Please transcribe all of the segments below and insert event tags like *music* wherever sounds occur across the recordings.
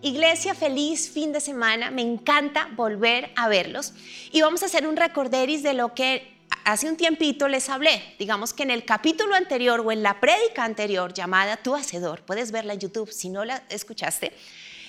Iglesia, feliz fin de semana. Me encanta volver a verlos. Y vamos a hacer un recorderis de lo que hace un tiempito les hablé. Digamos que en el capítulo anterior o en la prédica anterior llamada Tu Hacedor, puedes verla en YouTube si no la escuchaste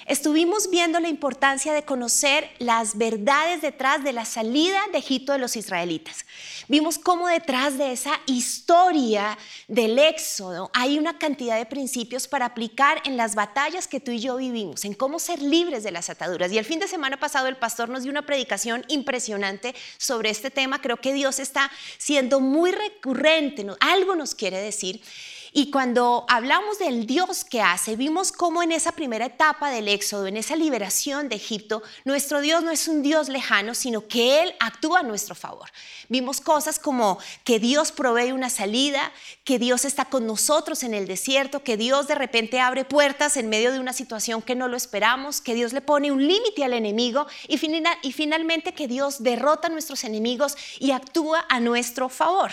estuvimos viendo la importancia de conocer las verdades detrás de la salida de Egipto de los israelitas. Vimos cómo detrás de esa historia del éxodo hay una cantidad de principios para aplicar en las batallas que tú y yo vivimos, en cómo ser libres de las ataduras. Y el fin de semana pasado el pastor nos dio una predicación impresionante sobre este tema. Creo que Dios está siendo muy recurrente, algo nos quiere decir. Y cuando hablamos del Dios que hace, vimos cómo en esa primera etapa del Éxodo, en esa liberación de Egipto, nuestro Dios no es un Dios lejano, sino que Él actúa a nuestro favor. Vimos cosas como que Dios provee una salida, que Dios está con nosotros en el desierto, que Dios de repente abre puertas en medio de una situación que no lo esperamos, que Dios le pone un límite al enemigo y, y finalmente que Dios derrota a nuestros enemigos y actúa a nuestro favor.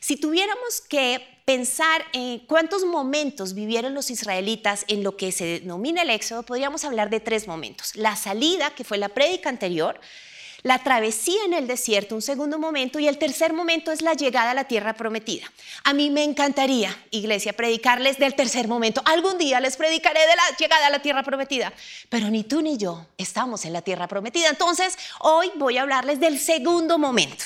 Si tuviéramos que pensar en cuántos momentos vivieron los israelitas en lo que se denomina el éxodo, podríamos hablar de tres momentos. La salida, que fue la prédica anterior, la travesía en el desierto, un segundo momento, y el tercer momento es la llegada a la tierra prometida. A mí me encantaría, iglesia, predicarles del tercer momento. Algún día les predicaré de la llegada a la tierra prometida, pero ni tú ni yo estamos en la tierra prometida. Entonces, hoy voy a hablarles del segundo momento.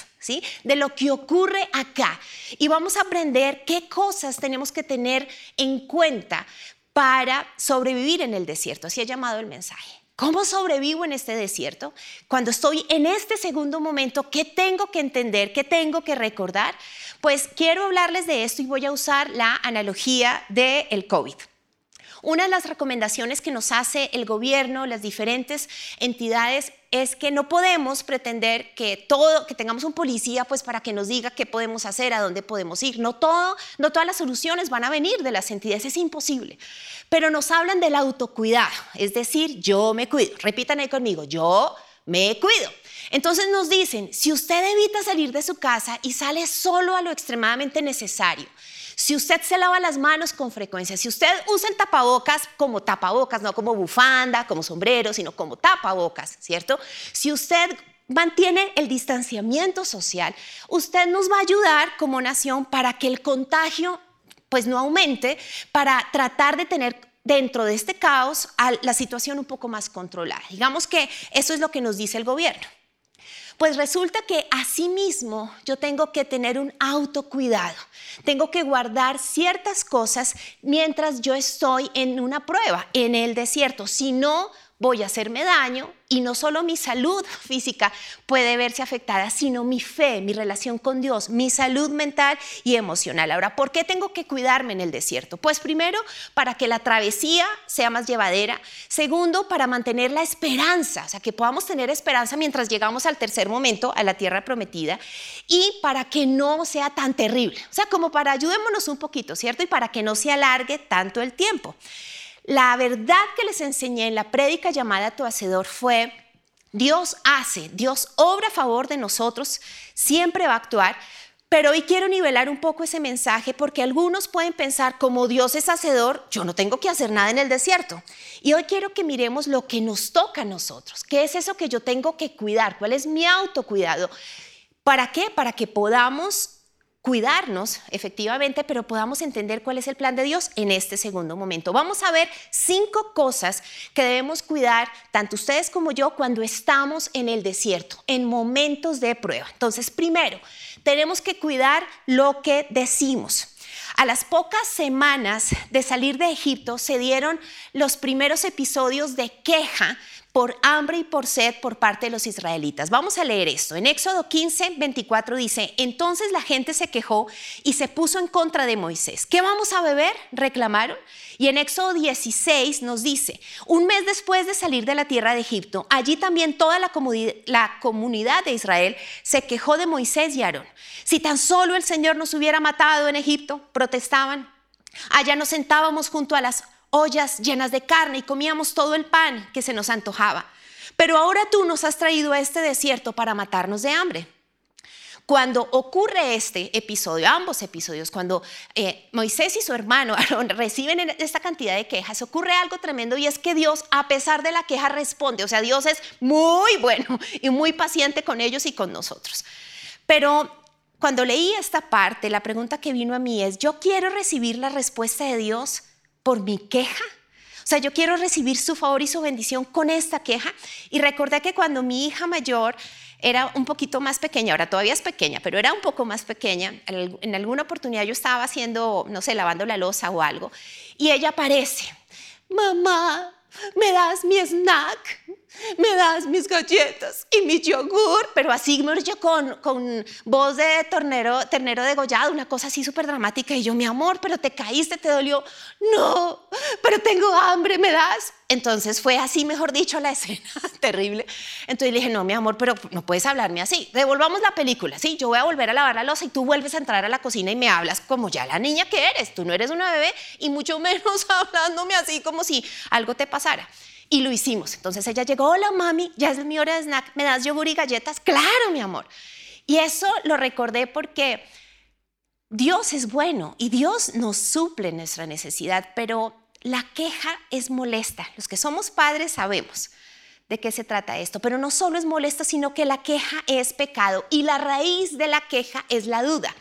De lo que ocurre acá. Y vamos a aprender qué cosas tenemos que tener en cuenta para sobrevivir en el desierto. Así ha llamado el mensaje. ¿Cómo sobrevivo en este desierto? Cuando estoy en este segundo momento, ¿qué tengo que entender? ¿Qué tengo que recordar? Pues quiero hablarles de esto y voy a usar la analogía del el COVID. Una de las recomendaciones que nos hace el gobierno, las diferentes entidades, es que no podemos pretender que todo, que tengamos un policía, pues para que nos diga qué podemos hacer, a dónde podemos ir. No todo, no todas las soluciones van a venir de las entidades, es imposible. Pero nos hablan del autocuidado, es decir, yo me cuido. Repitan ahí conmigo, yo me cuido. Entonces nos dicen, si usted evita salir de su casa y sale solo a lo extremadamente necesario, si usted se lava las manos con frecuencia, si usted usa el tapabocas como tapabocas, no como bufanda, como sombrero, sino como tapabocas, ¿cierto? Si usted mantiene el distanciamiento social, usted nos va a ayudar como nación para que el contagio pues no aumente, para tratar de tener dentro de este caos la situación un poco más controlada. Digamos que eso es lo que nos dice el gobierno. Pues resulta que asimismo yo tengo que tener un autocuidado. Tengo que guardar ciertas cosas mientras yo estoy en una prueba, en el desierto. Si no, voy a hacerme daño y no solo mi salud *laughs* física puede verse afectada, sino mi fe, mi relación con Dios, mi salud mental y emocional. Ahora, ¿por qué tengo que cuidarme en el desierto? Pues primero, para que la travesía sea más llevadera. Segundo, para mantener la esperanza, o sea, que podamos tener esperanza mientras llegamos al tercer momento, a la tierra prometida, y para que no sea tan terrible. O sea, como para ayudémonos un poquito, ¿cierto? Y para que no se alargue tanto el tiempo. La verdad que les enseñé en la prédica llamada Tu Hacedor fue, Dios hace, Dios obra a favor de nosotros, siempre va a actuar, pero hoy quiero nivelar un poco ese mensaje porque algunos pueden pensar, como Dios es hacedor, yo no tengo que hacer nada en el desierto. Y hoy quiero que miremos lo que nos toca a nosotros. ¿Qué es eso que yo tengo que cuidar? ¿Cuál es mi autocuidado? ¿Para qué? Para que podamos cuidarnos efectivamente, pero podamos entender cuál es el plan de Dios en este segundo momento. Vamos a ver cinco cosas que debemos cuidar, tanto ustedes como yo, cuando estamos en el desierto, en momentos de prueba. Entonces, primero, tenemos que cuidar lo que decimos. A las pocas semanas de salir de Egipto se dieron los primeros episodios de queja por hambre y por sed por parte de los israelitas. Vamos a leer esto. En Éxodo 15, 24 dice, entonces la gente se quejó y se puso en contra de Moisés. ¿Qué vamos a beber? reclamaron. Y en Éxodo 16 nos dice, un mes después de salir de la tierra de Egipto, allí también toda la, la comunidad de Israel se quejó de Moisés y Aarón. Si tan solo el Señor nos hubiera matado en Egipto, protestaban. Allá nos sentábamos junto a las ollas llenas de carne y comíamos todo el pan que se nos antojaba. Pero ahora tú nos has traído a este desierto para matarnos de hambre. Cuando ocurre este episodio, ambos episodios, cuando eh, Moisés y su hermano *laughs* Aarón reciben esta cantidad de quejas, ocurre algo tremendo y es que Dios, a pesar de la queja, responde. O sea, Dios es muy *laughs* bueno y muy paciente con ellos y con nosotros. Pero cuando leí esta parte, la pregunta que vino a mí es, ¿yo quiero recibir la respuesta de Dios por mi queja? O sea, yo quiero recibir su favor y su bendición con esta queja. Y recordé que cuando mi hija mayor era un poquito más pequeña, ahora todavía es pequeña, pero era un poco más pequeña, en alguna oportunidad yo estaba haciendo, no sé, lavando la losa o algo, y ella aparece, mamá, ¿me das mi snack? Me das mis galletas y mi yogur, pero así yo con, con voz de tornero, ternero degollado, una cosa así súper dramática. Y yo, mi amor, pero te caíste, te dolió. No, pero tengo hambre, ¿me das? Entonces fue así, mejor dicho, la *laughs* escena terrible. Entonces le dije, no, mi amor, pero no puedes hablarme así. Devolvamos la película, sí, yo voy a volver a lavar la losa y tú vuelves a entrar a la cocina y me hablas como ya la niña que eres. Tú no eres una bebé y mucho *laughs* menos hablándome así como si algo te pasara. Y lo hicimos. Entonces ella llegó, hola mami, ya es mi hora de snack, ¿me das yogur y galletas? Claro, mi amor. Y eso lo recordé porque Dios es bueno y Dios nos suple nuestra necesidad, pero la queja es molesta. Los que somos padres sabemos de qué se trata esto, pero no solo es molesta, sino que la queja es pecado y la raíz de la queja es la duda.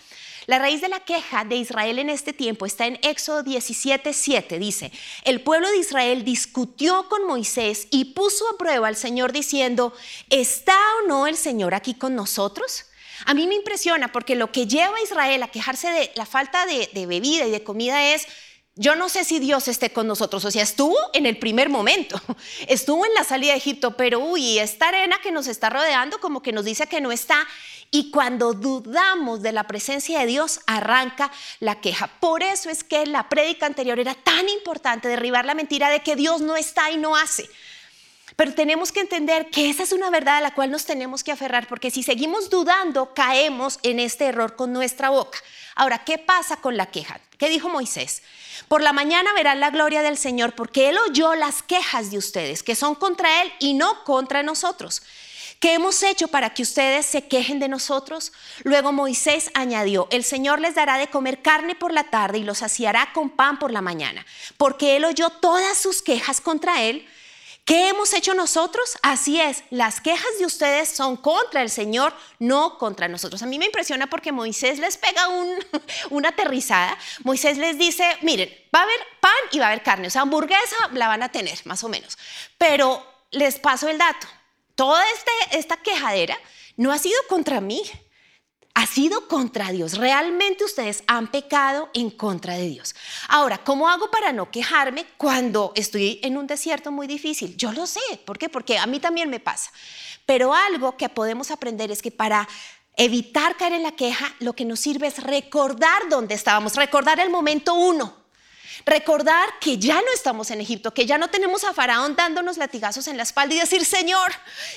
La raíz de la queja de Israel en este tiempo está en Éxodo 17:7. Dice, el pueblo de Israel discutió con Moisés y puso a prueba al Señor diciendo, ¿está o no el Señor aquí con nosotros? A mí me impresiona porque lo que lleva a Israel a quejarse de la falta de, de bebida y de comida es, yo no sé si Dios esté con nosotros, o sea, estuvo en el primer momento, *laughs* estuvo en la salida de Egipto, pero uy, esta arena que nos está rodeando como que nos dice que no está. Y cuando dudamos de la presencia de Dios, arranca la queja. Por eso es que la prédica anterior era tan importante derribar la mentira de que Dios no está y no hace. Pero tenemos que entender que esa es una verdad a la cual nos tenemos que aferrar, porque si seguimos dudando, caemos en este error con nuestra boca. Ahora, ¿qué pasa con la queja? ¿Qué dijo Moisés? Por la mañana verán la gloria del Señor, porque Él oyó las quejas de ustedes, que son contra Él y no contra nosotros. ¿Qué hemos hecho para que ustedes se quejen de nosotros? Luego Moisés añadió, el Señor les dará de comer carne por la tarde y los saciará con pan por la mañana, porque Él oyó todas sus quejas contra Él. ¿Qué hemos hecho nosotros? Así es, las quejas de ustedes son contra el Señor, no contra nosotros. A mí me impresiona porque Moisés les pega *laughs* una aterrizada. Moisés les dice, miren, va a haber pan y va a haber carne, o sea, hamburguesa la van a tener, más o menos. Pero les paso el dato, toda este, esta quejadera no ha sido contra mí, ha sido contra Dios. Realmente ustedes han pecado en contra de Dios. Ahora, ¿cómo hago para no quejarme cuando estoy en un desierto muy difícil? Yo lo sé. ¿Por qué? Porque a mí también me pasa. Pero algo que podemos aprender es que para evitar caer en la queja, lo que nos sirve es recordar dónde estábamos, recordar el momento uno. Recordar que ya no estamos en Egipto, que ya no tenemos a Faraón dándonos latigazos en la espalda y decir, Señor,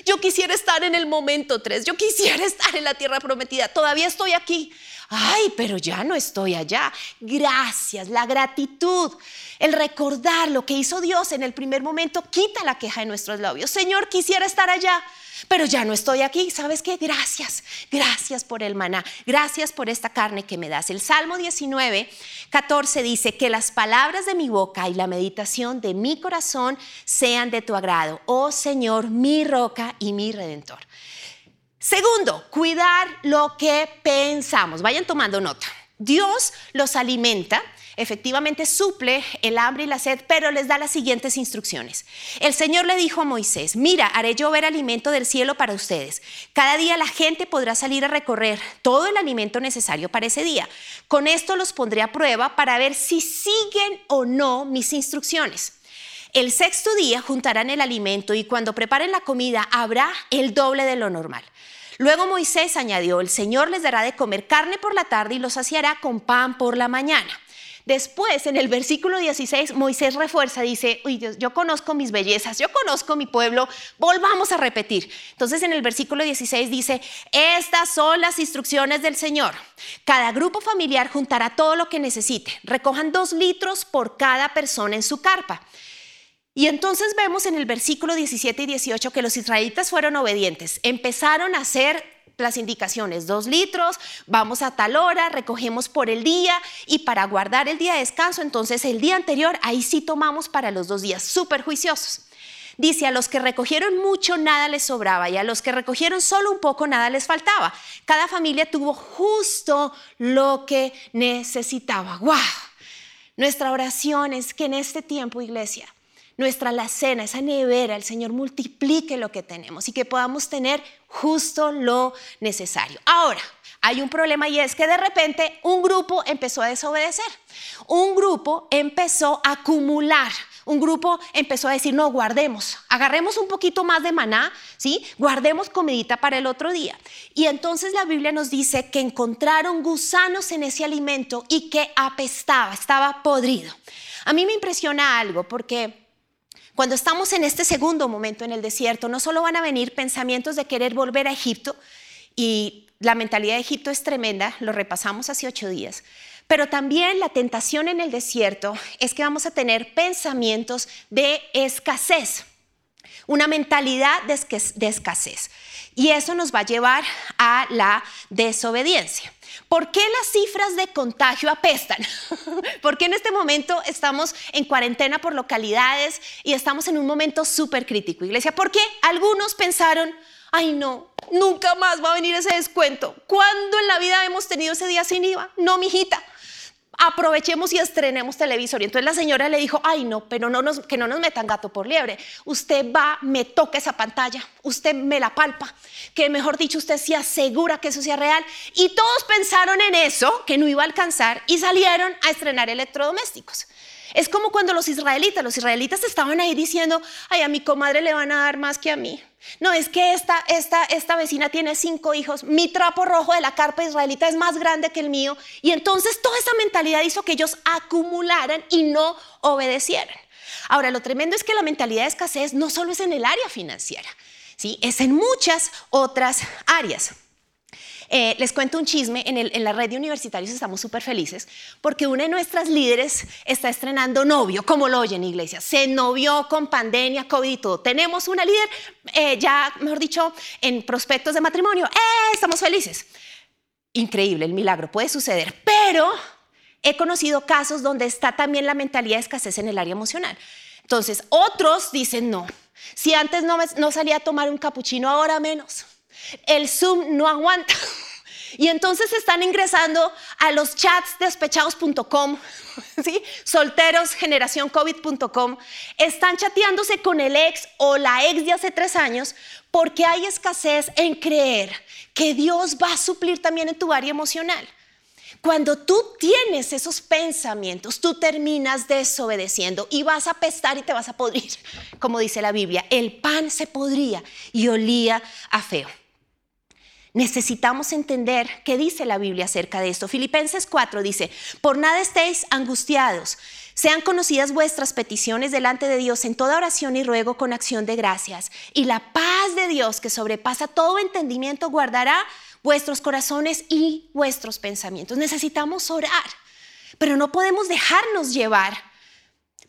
yo quisiera estar en el momento 3, yo quisiera estar en la tierra prometida, todavía estoy aquí. Ay, pero ya no estoy allá. Gracias, la gratitud, el recordar lo que hizo Dios en el primer momento quita la queja de nuestros labios. Señor, quisiera estar allá pero ya no estoy aquí. ¿Sabes qué? Gracias, gracias por el maná, gracias por esta carne que me das. El Salmo 19, 14 dice, que las palabras de mi boca y la meditación de mi corazón sean de tu agrado, oh Señor, mi roca y mi redentor. Segundo, cuidar lo que pensamos. Vayan tomando nota. Dios los alimenta efectivamente suple el hambre y la sed, pero les da las siguientes instrucciones. El Señor le dijo a Moisés, mira, haré llover alimento del cielo para ustedes. Cada día la gente podrá salir a recorrer todo el alimento necesario para ese día. Con esto los pondré a prueba para ver si siguen o no mis instrucciones. El sexto día juntarán el alimento y cuando preparen la comida habrá el doble de lo normal. Luego Moisés añadió, el Señor les dará de comer carne por la tarde y los saciará con pan por la mañana. Después, en el versículo 16, Moisés refuerza, dice, uy Dios, yo conozco mis bellezas, yo conozco mi pueblo, volvamos a repetir. Entonces, en el versículo 16 dice, estas son las instrucciones del Señor. Cada grupo familiar juntará todo lo que necesite. Recojan dos litros por cada persona en su carpa. Y entonces vemos en el versículo 17 y 18 que los israelitas fueron obedientes, empezaron a hacer las indicaciones, dos litros, vamos a tal hora, recogemos por el día y para guardar el día de descanso, entonces el día anterior, ahí sí tomamos para los dos días, súper juiciosos. Dice, a los que recogieron mucho nada les sobraba y a los que recogieron solo un poco nada les faltaba. Cada familia tuvo justo lo que necesitaba. ¡Wow! Nuestra oración es que en este tiempo, iglesia, nuestra alacena, esa nevera, el Señor multiplique lo que tenemos y que podamos tener justo lo necesario. Ahora, hay un problema y es que de repente un grupo empezó a desobedecer. Un grupo empezó a acumular un grupo empezó a decir, no, guardemos, agarremos un poquito más de maná, ¿sí? Guardemos comidita para el otro día. Y entonces la Biblia nos dice que encontraron gusanos en ese alimento y que apestaba, estaba podrido. A mí me impresiona algo porque... Cuando estamos en este segundo momento en el desierto, no solo van a venir pensamientos de querer volver a Egipto, y la mentalidad de Egipto es tremenda, lo repasamos hace ocho días, pero también la tentación en el desierto es que vamos a tener pensamientos de escasez, una mentalidad de escasez. Y eso nos va a llevar a la desobediencia. ¿Por qué las cifras de contagio apestan? *laughs* ¿Por qué en este momento estamos en cuarentena por localidades y estamos en un momento súper crítico, iglesia? Porque algunos pensaron, ay no, nunca más va a venir ese descuento. ¿Cuándo en la vida hemos tenido ese día sin IVA? No, mijita aprovechemos y estrenemos televisor. Y entonces la señora le dijo, ay no, pero no nos, que no nos metan gato por liebre. Usted va, me toca esa pantalla, usted me la palpa, que mejor dicho, usted se asegura que eso sea real. Y todos pensaron en eso, que no iba a alcanzar, y salieron a estrenar electrodomésticos. Es como cuando los israelitas, los israelitas estaban ahí diciendo, ay, a mi comadre le van a dar más que a mí. No, es que esta, esta, esta vecina tiene cinco hijos, mi trapo rojo de la carpa israelita es más grande que el mío. Y entonces toda esa mentalidad hizo que ellos acumularan y no obedecieran. Ahora, lo tremendo es que la mentalidad de escasez no solo es en el área financiera, ¿sí? es en muchas otras áreas. Eh, les cuento un chisme, en, la red de universitarios estamos súper felices porque una de nuestras líderes está estrenando novio, como lo oyen iglesia, se novió con pandemia, COVID y todo. Tenemos una líder eh, ya, mejor dicho, en prospectos de matrimonio. ¡Eh! Estamos felices. Increíble, el milagro puede suceder, pero he conocido casos donde está también la mentalidad de escasez en el área emocional. Entonces, otros dicen no. Si antes no, no salía a tomar un capuchino, ahora menos. El Zoom no aguanta. *laughs* Y entonces están ingresando a los chats despechados.com, *laughs* ¿sí? solterosgeneracioncovid.com, están chateándose con el ex o la ex de hace tres años porque hay escasez en creer que Dios va a suplir también en tu área emocional. Cuando tú tienes esos pensamientos, tú terminas desobedeciendo y vas a pestar y te vas a podrir, como dice la Biblia. El pan se podría y olía a feo necesitamos entender qué dice la Biblia acerca de esto. Filipenses 4 dice, por nada estéis angustiados, sean conocidas vuestras peticiones delante de Dios en toda oración y ruego con acción de gracias. Y la paz de Dios que sobrepasa todo entendimiento guardará vuestros corazones y vuestros pensamientos. Necesitamos orar, pero no podemos dejarnos llevar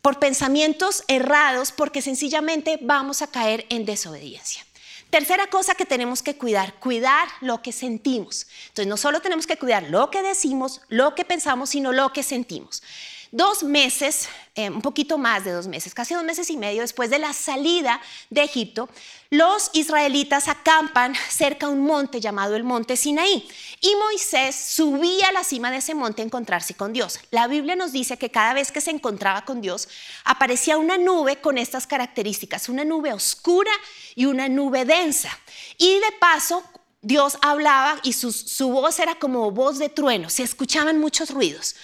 por pensamientos errados porque sencillamente vamos a caer en desobediencia. Tercera cosa que tenemos que cuidar, cuidar lo que sentimos. Entonces, no solo tenemos que cuidar lo que decimos, lo que pensamos, sino lo que sentimos. Dos meses, eh, un poquito más de dos meses, casi dos meses y medio después de la salida de Egipto, los israelitas acampan cerca a un monte llamado el monte Sinaí y Moisés subía a la cima de ese monte a encontrarse con Dios. La Biblia nos dice que cada vez que se encontraba con Dios aparecía una nube con estas características, una nube oscura y una nube densa. Y de paso, Dios hablaba y su, su voz era como voz de trueno, se escuchaban muchos ruidos.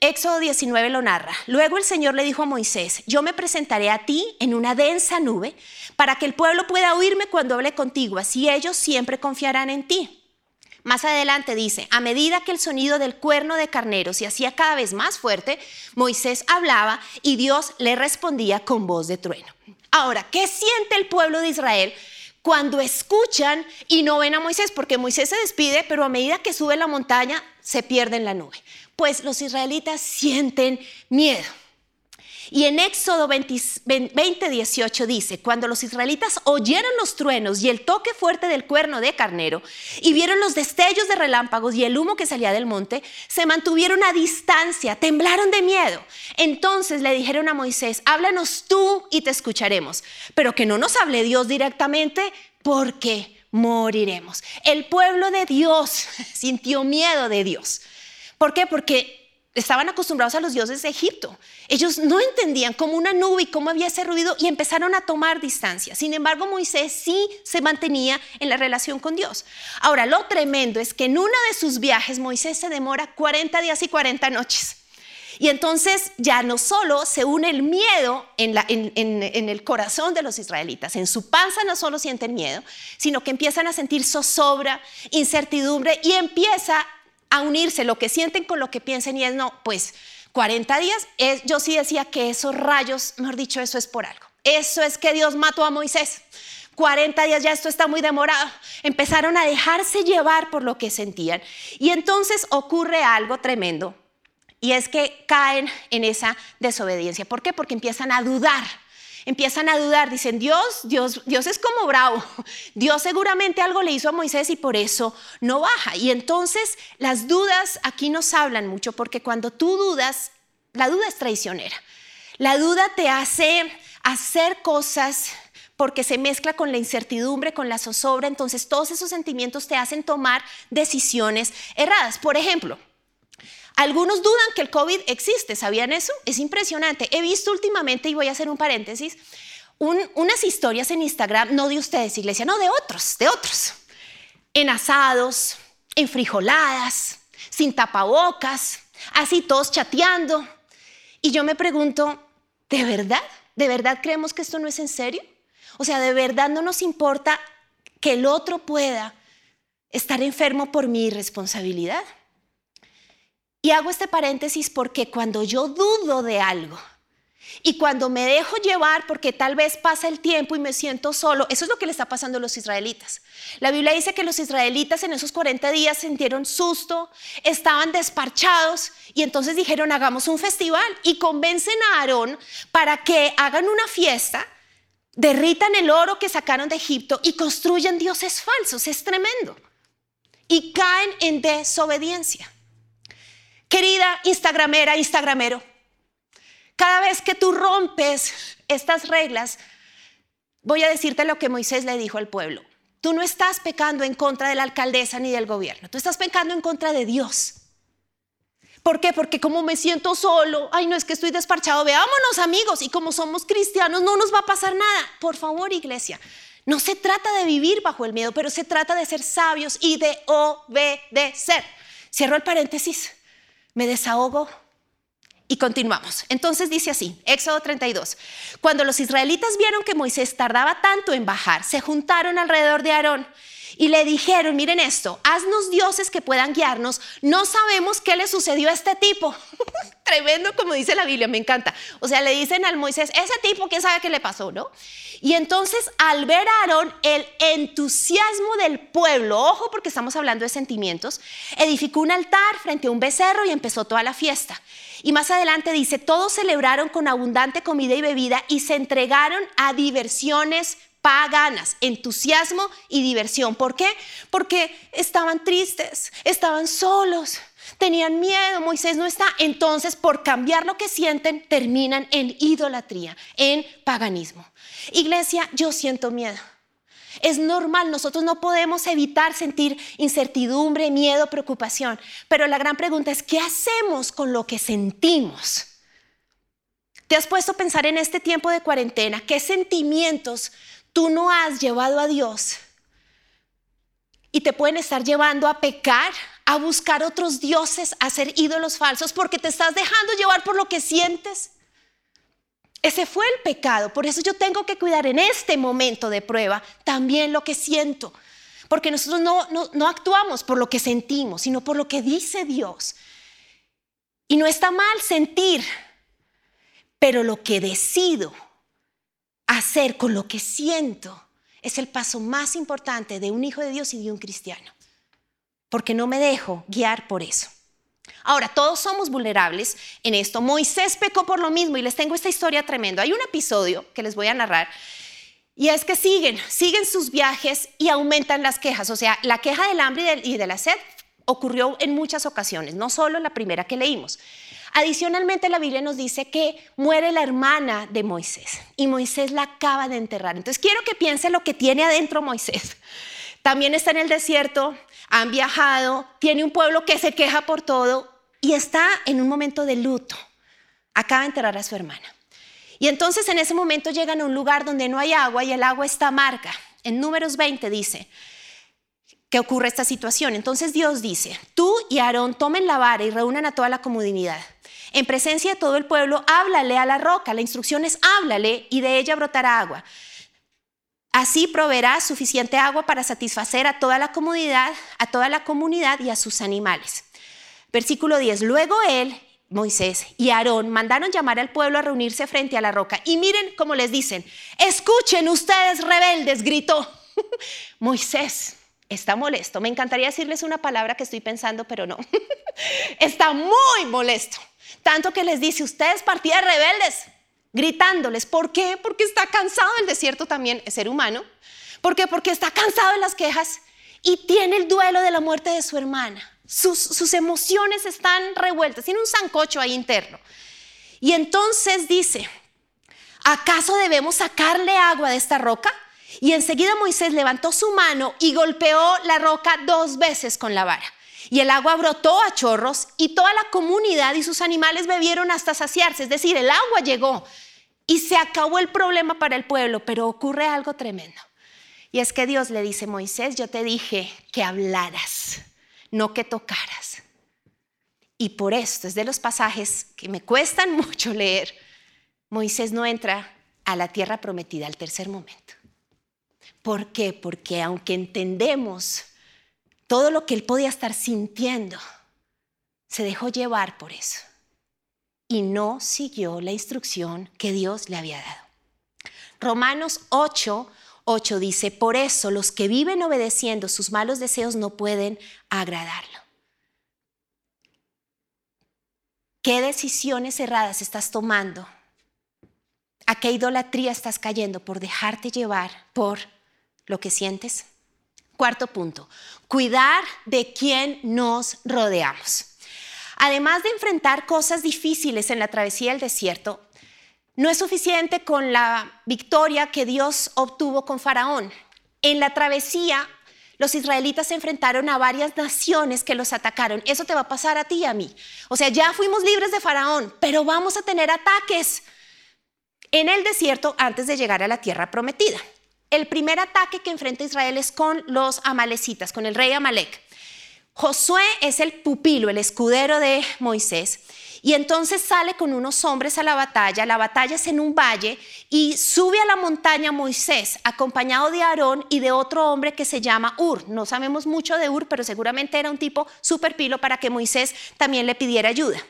Éxodo 19 lo narra. Luego el Señor le dijo a Moisés, yo me presentaré a ti en una densa nube para que el pueblo pueda oírme cuando hable contigo, así ellos siempre confiarán en ti. Más adelante dice, a medida que el sonido del cuerno de carnero se hacía cada vez más fuerte, Moisés hablaba y Dios le respondía con voz de trueno. Ahora, ¿qué siente el pueblo de Israel cuando escuchan y no ven a Moisés? Porque Moisés se despide, pero a medida que sube la montaña, se pierde en la nube pues los israelitas sienten miedo. Y en Éxodo 20, 18 dice, cuando los israelitas oyeron los truenos y el toque fuerte del cuerno de carnero y vieron los destellos de relámpagos y el humo que salía del monte, se mantuvieron a distancia, temblaron de miedo. Entonces le dijeron a Moisés, háblanos tú y te escucharemos, pero que no nos hable Dios directamente porque moriremos. El pueblo de Dios *laughs* sintió miedo de Dios. ¿Por qué? Porque estaban acostumbrados a los dioses de Egipto. Ellos no entendían cómo una nube y cómo había ese ruido y empezaron a tomar distancia. Sin embargo, Moisés sí se mantenía en la relación con Dios. Ahora, lo tremendo es que en uno de sus viajes Moisés se demora 40 días y 40 noches. Y entonces ya no solo se une el miedo en, en, el corazón de los israelitas, en su panza no solo sienten miedo, sino que empiezan a sentir zozobra, incertidumbre y empieza a unirse lo que sienten con lo que piensen y es no, pues 40 días, yo sí decía que esos rayos, mejor dicho, eso es por algo. Eso es que Dios mató a Moisés. 40 días ya esto está muy demorado. Empezaron a dejarse llevar por lo que sentían. Y entonces ocurre algo tremendo. Y es que caen en esa desobediencia. ¿Por qué? Porque empiezan a dudar empiezan a dudar, dicen, Dios, Dios, Dios es como bravo, *laughs* Dios seguramente algo le hizo a Moisés y por eso no baja. Y entonces las dudas aquí nos hablan mucho porque cuando tú dudas, la duda es traicionera. La duda te hace hacer cosas porque se mezcla con la incertidumbre, con la zozobra, entonces todos esos sentimientos te hacen tomar decisiones erradas. Por ejemplo, algunos dudan que el COVID existe, ¿sabían eso? Es impresionante. He visto últimamente, y voy a hacer un paréntesis, unas historias en Instagram, no de ustedes, iglesia, no de otros, de otros, en asados, en frijoladas, sin tapabocas, así todos chateando. Y yo me pregunto, ¿de verdad? ¿De verdad creemos que esto no es en serio? O sea, ¿de verdad no nos importa que el otro pueda estar enfermo por mi irresponsabilidad? Y hago este paréntesis porque cuando yo dudo de algo y cuando me dejo llevar porque tal vez pasa el tiempo y me siento solo, eso es lo que le está pasando a los israelitas. La Biblia dice que los israelitas en esos 40 días sintieron susto, estaban desparchados y entonces dijeron hagamos un festival y convencen a Aarón para que hagan una fiesta derritan el oro que sacaron de Egipto y construyen dioses falsos. Es tremendo. Y caen en desobediencia. Querida Instagramera, Instagramero, cada vez que tú rompes estas reglas, voy a decirte lo que Moisés le dijo al pueblo. Tú no estás pecando en contra de la alcaldesa ni del gobierno, tú estás pecando en contra de Dios. ¿Por qué? Porque como me siento solo, ay, no es que estoy desparchado, veámonos amigos, y como somos cristianos no nos va a pasar nada. Por favor, iglesia, no se trata de vivir bajo el miedo, pero se trata de ser sabios y de obedecer. Cierro el paréntesis me desahogo y continuamos. Entonces dice así, Éxodo 32. Cuando los israelitas vieron que Moisés tardaba tanto en bajar, se juntaron alrededor de Aarón y le dijeron, miren esto, haznos dioses que puedan guiarnos, no sabemos qué le sucedió a este tipo. *laughs* Tremendo como dice la Biblia, me encanta. O sea, le dicen al Moisés, ese tipo, ¿quién sabe qué le pasó, no? Y entonces al ver a Aarón el entusiasmo del pueblo, ojo porque estamos hablando de sentimientos, edificó un altar frente a un becerro y empezó toda la fiesta. Y más adelante dice, todos celebraron con abundante comida y bebida y se entregaron a diversiones paganas, entusiasmo y diversión. ¿Por qué? Porque estaban tristes, estaban solos, tenían miedo, Moisés no está. Entonces, por cambiar lo que sienten, terminan en idolatría, en paganismo. Iglesia, yo siento miedo. Es normal, nosotros no podemos evitar sentir incertidumbre, miedo, preocupación. Pero la gran pregunta es, ¿qué hacemos con lo que sentimos? ¿Te has puesto a pensar en este tiempo de cuarentena? ¿Qué sentimientos tú no has llevado a Dios y te pueden estar llevando a pecar, a buscar otros dioses, a ser ídolos falsos, porque te estás dejando llevar por lo que sientes. Ese fue el pecado. Por eso yo tengo que cuidar en este momento de prueba también lo que siento. Porque nosotros no, no, no actuamos por lo que sentimos, sino por lo que dice Dios. Y no está mal sentir, pero lo que decido hacer con lo que siento es el paso más importante de un hijo de Dios y de un cristiano. Porque no me dejo guiar por eso. Ahora, todos somos vulnerables en esto. Moisés pecó por lo mismo y les tengo esta historia tremenda. Hay un episodio que les voy a narrar y es que siguen, siguen sus viajes y aumentan las quejas. O sea, la queja del hambre y de la sed ocurrió en muchas ocasiones, no solo la primera que leímos. Adicionalmente, la Biblia nos dice que muere la hermana de Moisés y Moisés la acaba de enterrar. Entonces, quiero que piense lo que tiene adentro Moisés. También está en el desierto, han viajado, tiene un pueblo que se queja por todo y está en un momento de luto. Acaba de enterrar a su hermana. Y entonces en ese momento llegan a un lugar donde no hay agua y el agua está amarga. En números 20 dice, que ocurre esta situación. Entonces Dios dice, tú y Aarón tomen la vara y reúnan a toda la comunidad. En presencia de todo el pueblo, háblale a la roca. La instrucción es háblale y de ella brotará agua. Así proveerá suficiente agua para satisfacer a toda la comunidad, a toda la comunidad y a sus animales. Versículo 10. Luego él, Moisés y Aarón mandaron llamar al pueblo a reunirse frente a la roca. Y miren cómo les dicen, escuchen ustedes rebeldes, gritó *laughs* Moisés está molesto. Me encantaría decirles una palabra que estoy pensando, pero no. *laughs* está muy molesto. Tanto que les dice, ustedes partidas rebeldes, gritándoles. ¿Por qué? Porque está cansado del desierto también, es ser humano. ¿Por qué? Porque está cansado de las quejas y tiene el duelo de la muerte de su hermana. Sus, sus emociones están revueltas, tiene un zancocho ahí interno. Y entonces dice, ¿acaso debemos sacarle agua de esta roca? Y enseguida Moisés levantó su mano y golpeó la roca dos veces con la vara. Y el agua brotó a chorros y toda la comunidad y sus animales bebieron hasta saciarse. Es decir, el agua llegó y se acabó el problema para el pueblo, pero ocurre algo tremendo. Y es que Dios le dice, Moisés, yo te dije que hablaras, no que tocaras. Y por esto es de los pasajes que me cuestan *laughs* mucho leer. Moisés no entra a la tierra prometida al tercer momento. ¿Por qué? Porque aunque entendemos todo lo que él podía estar sintiendo, se dejó llevar por eso y no siguió la instrucción que Dios le había dado. Romanos 8, 8 dice, por eso los que viven obedeciendo sus malos deseos no pueden agradarlo. ¿Qué decisiones erradas estás tomando? ¿A qué idolatría estás cayendo por dejarte llevar por lo que sientes. Cuarto punto, cuidar de quien nos rodeamos. Además de enfrentar cosas difíciles en la travesía del desierto, no es suficiente con la victoria que Dios obtuvo con Faraón. En la travesía, los israelitas se enfrentaron a varias naciones que los atacaron. Eso te va a pasar a ti y a mí. O sea, ya fuimos libres de Faraón, pero vamos a tener ataques en el desierto antes de llegar a la tierra prometida. El primer ataque que enfrenta Israel es con los amalecitas, con el rey Amalek. Josué es el pupilo, el escudero de Moisés. Y entonces sale con unos hombres a la batalla. La batalla es en un valle y sube a la montaña Moisés, acompañado de Aarón y de otro hombre que se llama Ur. No sabemos mucho de Ur, pero seguramente era un tipo super pilo para que Moisés también le pidiera ayuda.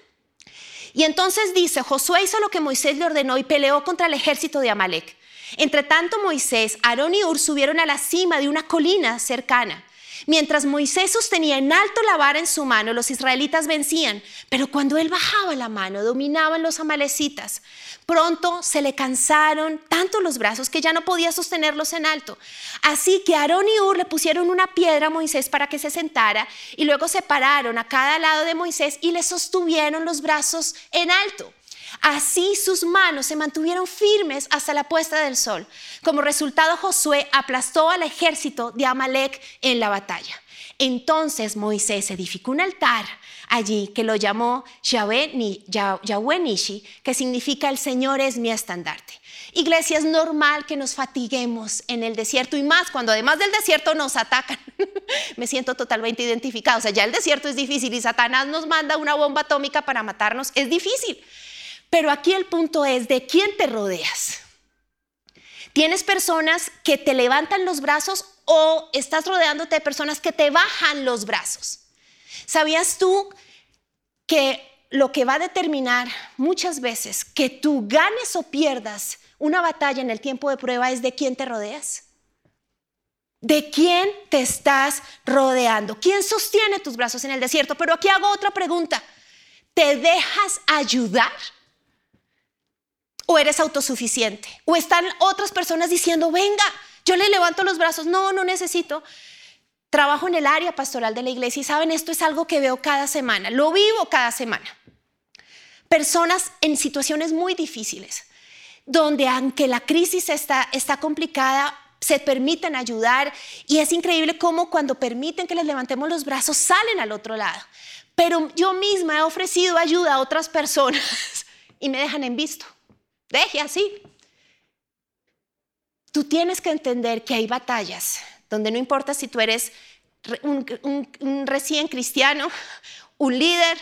Y entonces dice, Josué hizo lo que Moisés le ordenó y peleó contra el ejército de Amalek. Entre tanto, Moisés, Aarón y Ur subieron a la cima de una colina cercana. Mientras Moisés sostenía en alto la vara en su mano, los israelitas vencían, pero cuando él bajaba la mano, dominaban los amalecitas. Pronto se le cansaron tanto los brazos que ya no podía sostenerlos en alto. Así que Aarón y Ur le pusieron una piedra a Moisés para que se sentara y luego se pararon a cada lado de Moisés y le sostuvieron los brazos en alto. Así sus manos se mantuvieron firmes hasta la puesta del sol. Como resultado, Josué aplastó al ejército de Amalek en la batalla. Entonces Moisés edificó un altar allí que lo llamó Yahweh Nishi, que significa el Señor es mi estandarte. Iglesia, es normal que nos fatiguemos en el desierto y más cuando además del desierto nos atacan. *laughs* Me siento totalmente identificado. O sea, ya el desierto es difícil y Satanás nos manda una bomba atómica para matarnos. Es difícil. Pero aquí el punto es de quién te rodeas. ¿Tienes personas que te levantan los brazos o estás rodeándote de personas que te bajan los brazos? ¿Sabías tú que lo que va a determinar muchas veces que tú ganes o pierdas una batalla en el tiempo de prueba es de quién te rodeas? ¿De quién te estás rodeando? ¿Quién sostiene tus brazos en el desierto? Pero aquí hago otra pregunta. ¿Te dejas ayudar? ¿O eres autosuficiente? ¿O están otras personas diciendo, venga, yo le levanto los brazos? No, no necesito. Trabajo en el área pastoral de la iglesia y saben, esto es algo que veo cada semana, lo vivo cada semana. Personas en situaciones muy difíciles, donde aunque la crisis está, está complicada, se permiten ayudar y es increíble cómo cuando permiten que les levantemos los brazos salen al otro lado. Pero yo misma he ofrecido ayuda a otras personas *laughs* y me dejan en visto. Deje así. Tú tienes que entender que hay batallas donde no importa si tú eres un, recién cristiano, un líder,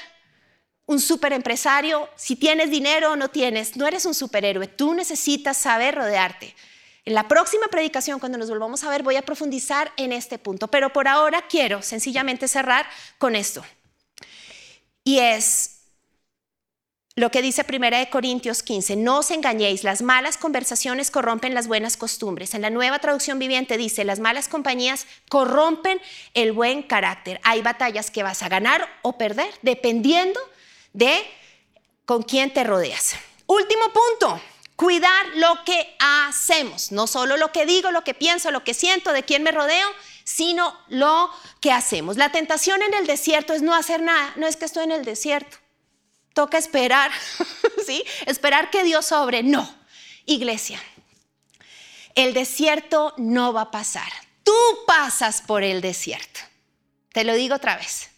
un super empresario, si tienes dinero o no tienes, no eres un superhéroe, tú necesitas saber rodearte. En la próxima predicación, cuando nos volvamos a ver, voy a profundizar en este punto, pero por ahora quiero sencillamente cerrar con esto. Y es lo que dice Primera de Corintios 15, no os engañéis, las malas conversaciones corrompen las buenas costumbres. En la nueva traducción viviente dice, las malas compañías corrompen el buen carácter. Hay batallas que vas a ganar o perder dependiendo de con quién te rodeas. Último punto, cuidar lo que hacemos, no solo lo que digo, lo que pienso, lo que siento, de quién me rodeo, sino lo que hacemos. La tentación en el desierto es no hacer nada, no es que estoy en el desierto toca esperar, *laughs* ¿sí? Esperar que Dios sobre. No, iglesia, el desierto no va a pasar. Tú pasas por el desierto. Te lo digo otra vez.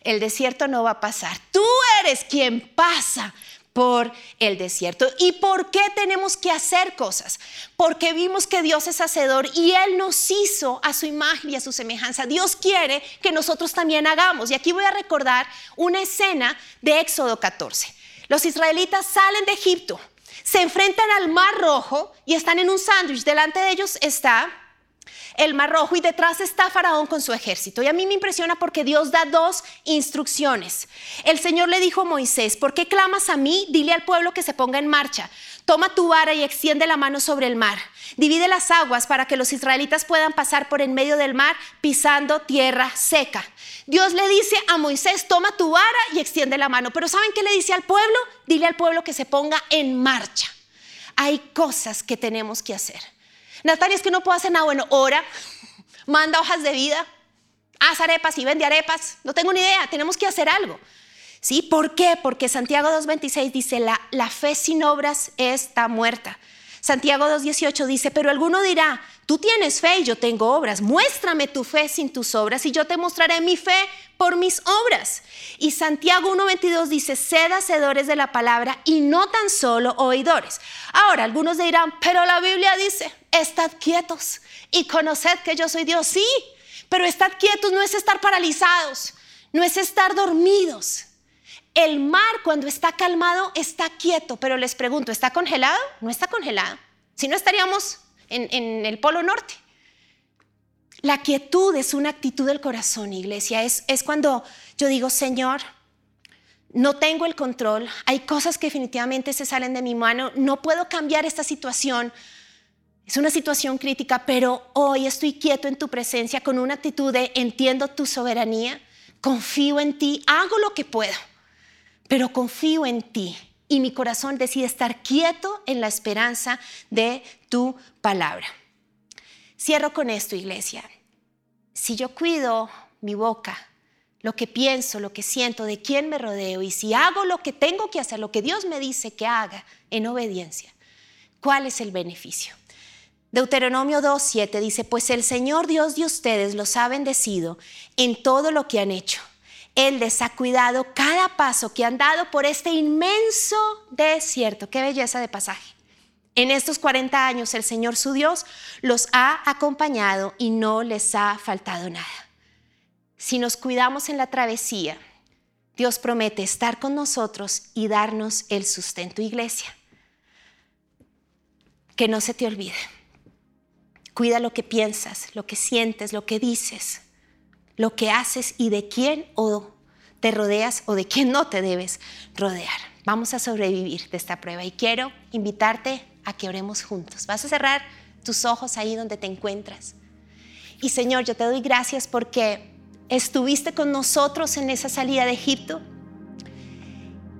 El desierto no va a pasar. Tú eres quien pasa por el desierto. ¿Y por qué tenemos que hacer cosas? Porque vimos que Dios es hacedor y Él nos hizo a su imagen y a su semejanza. Dios quiere que nosotros también hagamos. Y aquí voy a recordar una escena de Éxodo 14. Los israelitas salen de Egipto, se enfrentan al Mar Rojo y están en un sándwich. Delante de ellos está el Mar Rojo y detrás está Faraón con su ejército. Y a mí me impresiona porque Dios da dos instrucciones. El Señor le dijo a Moisés, ¿por qué clamas a mí? Dile al pueblo que se ponga en marcha. Toma tu vara y extiende la mano sobre el mar. Divide las aguas para que los israelitas puedan pasar por en medio del mar pisando tierra seca. Dios le dice a Moisés, toma tu vara y extiende la mano. Pero ¿saben qué le dice al pueblo? Dile al pueblo que se ponga en marcha. Hay cosas que tenemos que hacer. Natalia, es que no puedo hacer nada. Bueno, ora, manda hojas de vida, haz arepas y vende arepas. No tengo ni idea, tenemos que hacer algo. ¿Sí? ¿Por qué? Porque Santiago 2.26 dice, la, la fe sin obras está muerta. Santiago 2.18 dice, pero alguno dirá, tú tienes fe y yo tengo obras, muéstrame tu fe sin tus obras y yo te mostraré mi fe por mis obras. Y Santiago 1.22 dice, sed hacedores de la palabra y no tan solo oidores. Ahora, algunos dirán, pero la Biblia dice, estad quietos y conoced que yo soy Dios. Sí, pero estad quietos no es estar paralizados, no es estar dormidos. El mar cuando está calmado está quieto, pero les pregunto, ¿está congelado? No está congelado. Si no estaríamos en, el Polo Norte. La quietud es una actitud del corazón, iglesia. Es, es cuando yo digo, Señor, no tengo el control, hay cosas que definitivamente se salen de mi mano, no puedo cambiar esta situación. Es una situación crítica, pero hoy estoy quieto en tu presencia con una actitud de entiendo tu soberanía, confío en ti, hago lo que puedo pero confío en ti y mi corazón decide estar quieto en la esperanza de tu palabra. Cierro con esto, iglesia. Si yo cuido mi boca, lo que pienso, lo que siento, de quién me rodeo, y si hago lo que tengo que hacer, lo que Dios me dice que haga en obediencia, ¿cuál es el beneficio? Deuteronomio 2.7 dice, pues el Señor Dios de ustedes los ha bendecido en todo lo que han hecho él les ha cuidado cada paso que han dado por este inmenso desierto. Qué belleza de pasaje. En estos 40 años el Señor su Dios los ha acompañado y no les ha faltado nada. Si nos cuidamos en la travesía, Dios promete estar con nosotros y darnos el sustento, iglesia. Que no se te olvide. Cuida lo que piensas, lo que sientes, lo que dices lo que haces y de quién o te rodeas o de quién no te debes rodear. Vamos a sobrevivir de esta prueba y quiero invitarte a que oremos juntos. Vas a cerrar tus ojos ahí donde te encuentras Y Señor, yo te doy gracias porque estuviste con nosotros en esa salida de Egipto.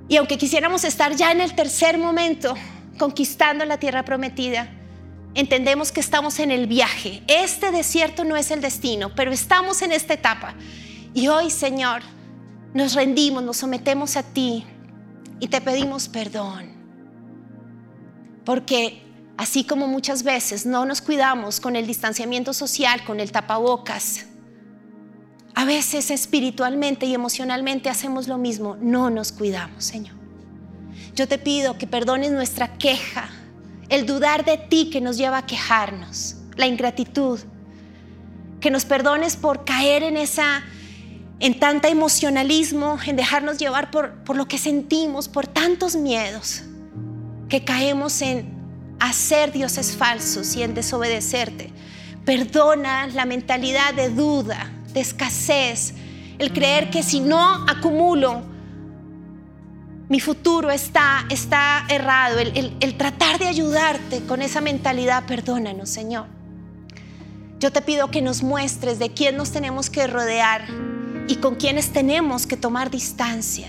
Y aunque quisiéramos estar ya en el tercer momento, conquistando la tierra prometida, entendemos que estamos en el viaje. Este desierto no es el destino, pero estamos en esta etapa. Y hoy, Señor, nos rendimos, nos sometemos a ti y te pedimos perdón. Porque así como muchas veces no nos cuidamos con el distanciamiento social, con el tapabocas, a veces espiritualmente y emocionalmente hacemos lo mismo, no nos cuidamos, Señor. Yo te pido que perdones nuestra queja, el dudar de ti que nos lleva a quejarnos, la ingratitud, que nos perdones por caer en esa en tanta emocionalismo, en dejarnos llevar por, por lo que sentimos, por tantos miedos, que caemos en hacer dioses falsos y en desobedecerte. Perdona la mentalidad de duda, de escasez, el creer que si no acumulo, mi futuro está, está errado, el, el tratar de ayudarte con esa mentalidad, perdónanos, Señor. Yo te pido que nos muestres de quién nos tenemos que rodear y con quienes tenemos que tomar distancia.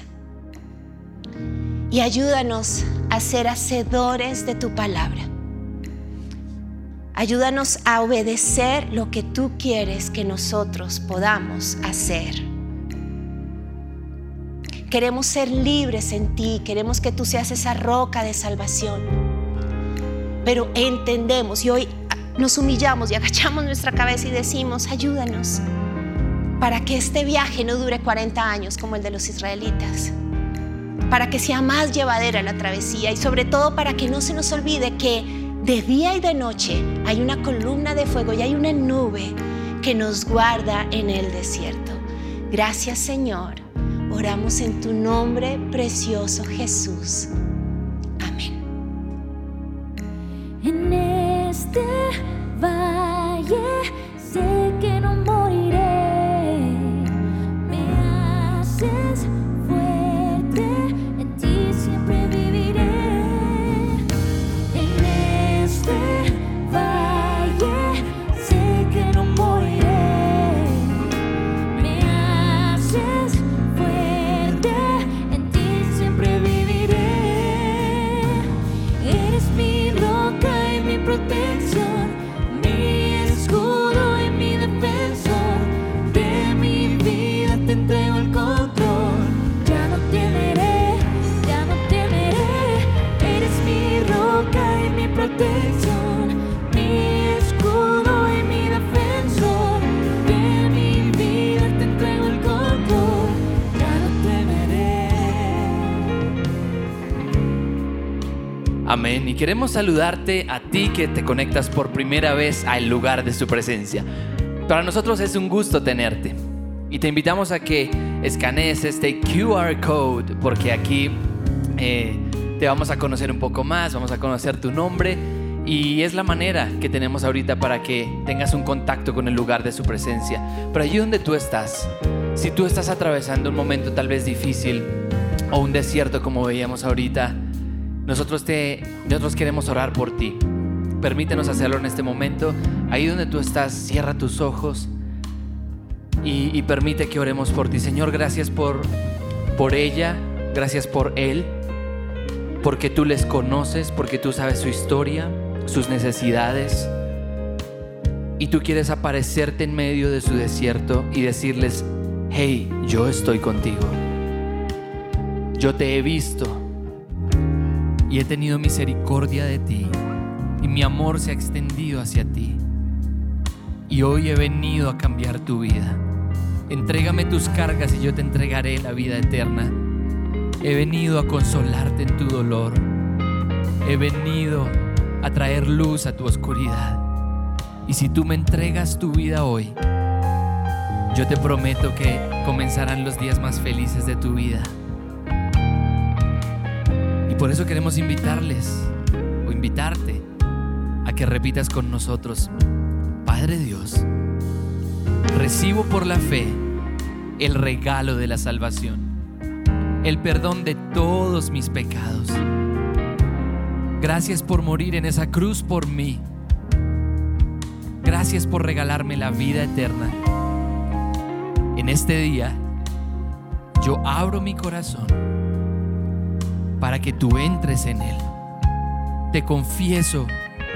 Y ayúdanos a ser hacedores de tu palabra. Ayúdanos a obedecer lo que tú quieres que nosotros podamos hacer. Queremos ser libres en ti, queremos que tú seas esa roca de salvación. Pero entendemos y hoy nos humillamos y agachamos nuestra cabeza y decimos, ayúdanos para que este viaje no dure 40 años como el de los israelitas, para que sea más llevadera la travesía y sobre todo para que no se nos olvide que de día y de noche hay una columna de fuego y hay una nube que nos guarda en el desierto. Gracias Señor, oramos en tu nombre precioso Jesús. Amén. En este valle y queremos saludarte a ti que te conectas por primera vez al lugar de su presencia. Para nosotros es un gusto tenerte y te invitamos a que escanees este QR code porque aquí eh, te vamos a conocer un poco más, vamos a conocer tu nombre y es la manera que tenemos ahorita para que tengas un contacto con el lugar de su presencia. Pero allí donde tú estás, si tú estás atravesando un momento tal vez difícil o un desierto como veíamos ahorita, nosotros, te, nosotros queremos orar por ti. Permítenos hacerlo en este momento. Ahí donde tú estás, cierra tus ojos y, permite que oremos por ti. Señor, gracias por, por ella, gracias por él, porque tú les conoces, porque tú sabes su historia, sus necesidades. Y tú quieres aparecerte en medio de su desierto y decirles, hey, yo estoy contigo. Yo te he visto y he tenido misericordia de ti y mi amor se ha extendido hacia ti. Y hoy he venido a cambiar tu vida. Entrégame tus cargas y yo te entregaré la vida eterna. He venido a consolarte en tu dolor. He venido a traer luz a tu oscuridad. Y si tú me entregas tu vida hoy, yo te prometo que comenzarán los días más felices de tu vida. Por eso queremos invitarles o invitarte a que repitas con nosotros, Padre Dios, recibo por la fe el regalo de la salvación, el perdón de todos mis pecados. Gracias por morir en esa cruz por mí. gracias por regalarme la vida eterna. En este día, yo abro mi corazón para que tú entres en él. Te confieso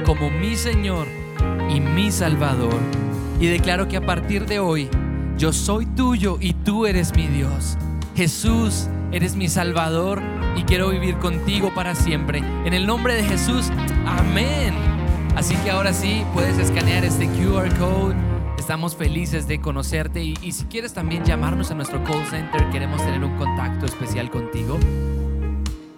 como mi Señor y mi Salvador y declaro que a partir de hoy yo soy tuyo y tú eres mi Dios. Jesús, eres mi Salvador y quiero vivir contigo para siempre. En el nombre de Jesús, amén. Así que ahora sí, puedes escanear este QR code. Estamos felices de conocerte y, si quieres también llamarnos a nuestro call center, queremos tener un contacto especial contigo.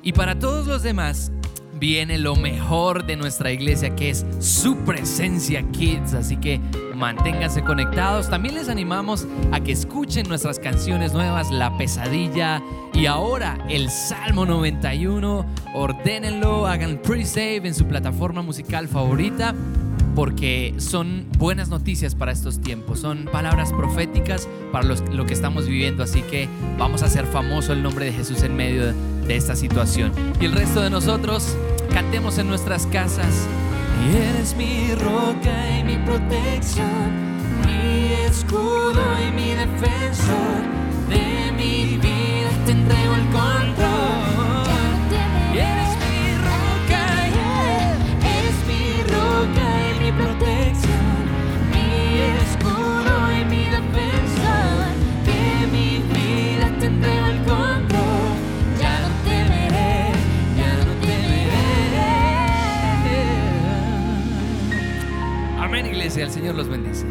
Y para todos los demás, viene lo mejor de nuestra iglesia, que es su presencia Kids. Así que manténganse conectados. También les animamos a que escuchen nuestras canciones nuevas, La Pesadilla y ahora el Salmo 91. Ordénenlo, hagan pre-save en su plataforma musical favorita porque son buenas noticias para estos tiempos, son palabras proféticas para lo que estamos viviendo, así que vamos a hacer famoso el nombre de Jesús en medio de esta situación. Y el resto de nosotros cantemos en nuestras casas. Y eres mi roca y mi protección, mi escudo y mi defensor, de mi vida te entrego el control. Y eres mi roca, eres mi roca y mi protección, Amén, iglesia, el Señor los bendice.